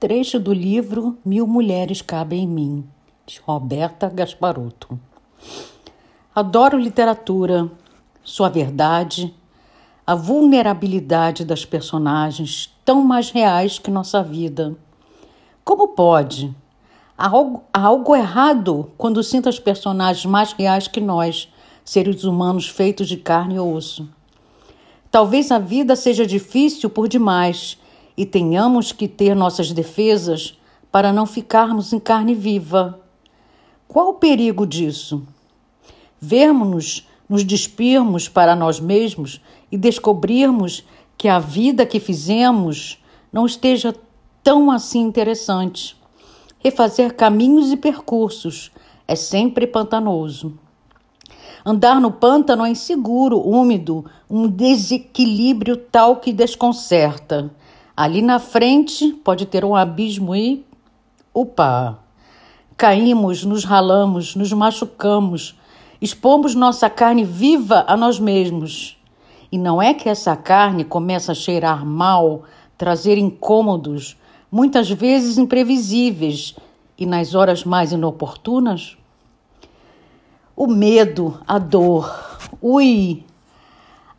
Trecho do livro Mil Mulheres Cabem em Mim, de Roberta Gasparotto. Adoro literatura, sua verdade, a vulnerabilidade das personagens tão mais reais que nossa vida. Como pode? Há algo, há algo errado quando sinto as personagens mais reais que nós, seres humanos feitos de carne e osso. Talvez a vida seja difícil por demais e tenhamos que ter nossas defesas para não ficarmos em carne viva. Qual o perigo disso? Vermos-nos, nos despirmos para nós mesmos e descobrirmos que a vida que fizemos não esteja tão assim interessante. Refazer caminhos e percursos é sempre pantanoso. Andar no pântano é inseguro, úmido, um desequilíbrio tal que desconcerta. Ali na frente pode ter um abismo e. Opa! Caímos, nos ralamos, nos machucamos, expomos nossa carne viva a nós mesmos. E não é que essa carne começa a cheirar mal, trazer incômodos, muitas vezes imprevisíveis e nas horas mais inoportunas? O medo, a dor, ui,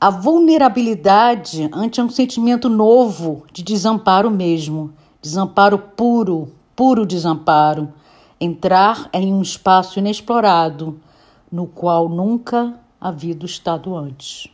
a vulnerabilidade ante um sentimento novo de desamparo mesmo, desamparo puro, puro desamparo, entrar em um espaço inexplorado no qual nunca havido estado antes.